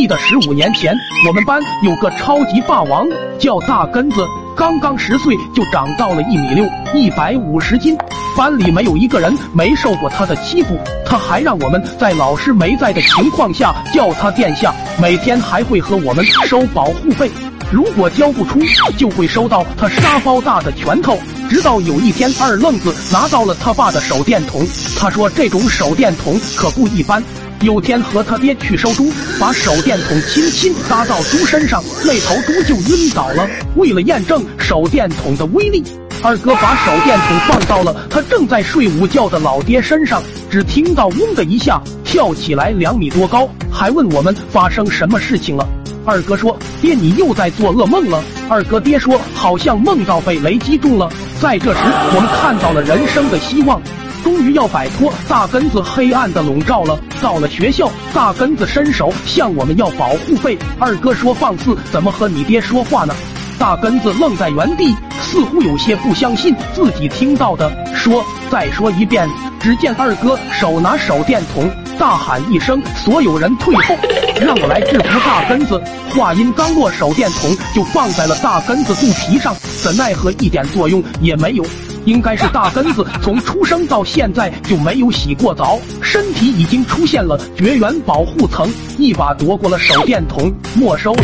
记得十五年前，我们班有个超级霸王，叫大根子，刚刚十岁就长到了一米六，一百五十斤。班里没有一个人没受过他的欺负，他还让我们在老师没在的情况下叫他殿下，每天还会和我们收保护费，如果交不出，就会收到他沙包大的拳头。直到有一天，二愣子拿到了他爸的手电筒，他说这种手电筒可不一般。有天和他爹去收猪，把手电筒轻轻搭到猪身上，那头猪就晕倒了。为了验证手电筒的威力，二哥把手电筒放到了他正在睡午觉的老爹身上，只听到嗡的一下，跳起来两米多高，还问我们发生什么事情了。二哥说：“爹，你又在做噩梦了。”二哥爹说：“好像梦到被雷击中了。”在这时，我们看到了人生的希望。终于要摆脱大根子黑暗的笼罩了。到了学校，大根子伸手向我们要保护费。二哥说放肆，怎么和你爹说话呢？大根子愣在原地，似乎有些不相信自己听到的，说：“再说一遍。”只见二哥手拿手电筒，大喊一声：“所有人退后，让我来制服大根子！”话音刚落，手电筒就放在了大根子肚皮上，怎奈何一点作用也没有。应该是大根子从出生到现在就没有洗过澡，身体已经出现了绝缘保护层，一把夺过了手电筒，没收了。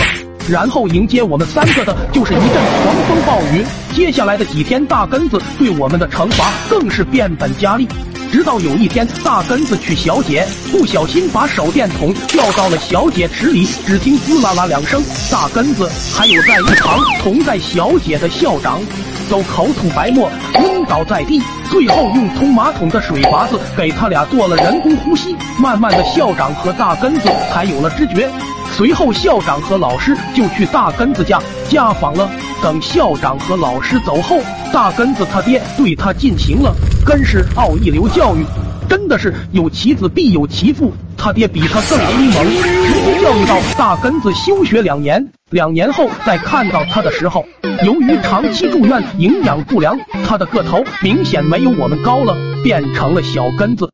然后迎接我们三个的就是一阵狂风暴雨。接下来的几天，大根子对我们的惩罚更是变本加厉。直到有一天，大根子娶小姐，不小心把手电筒掉到了小姐池里，只听滋啦啦两声，大根子还有在一旁同在小姐的校长。都口吐白沫，晕倒在地。最后用通马桶的水阀子给他俩做了人工呼吸。慢慢的，校长和大根子才有了知觉。随后，校长和老师就去大根子家家访了。等校长和老师走后，大根子他爹对他进行了根式奥义流教育，真的是有其子必有其父。他爹比他更威猛，直接教育到大根子休学两年。两年后再看到他的时候，由于长期住院，营养不良，他的个头明显没有我们高了，变成了小根子。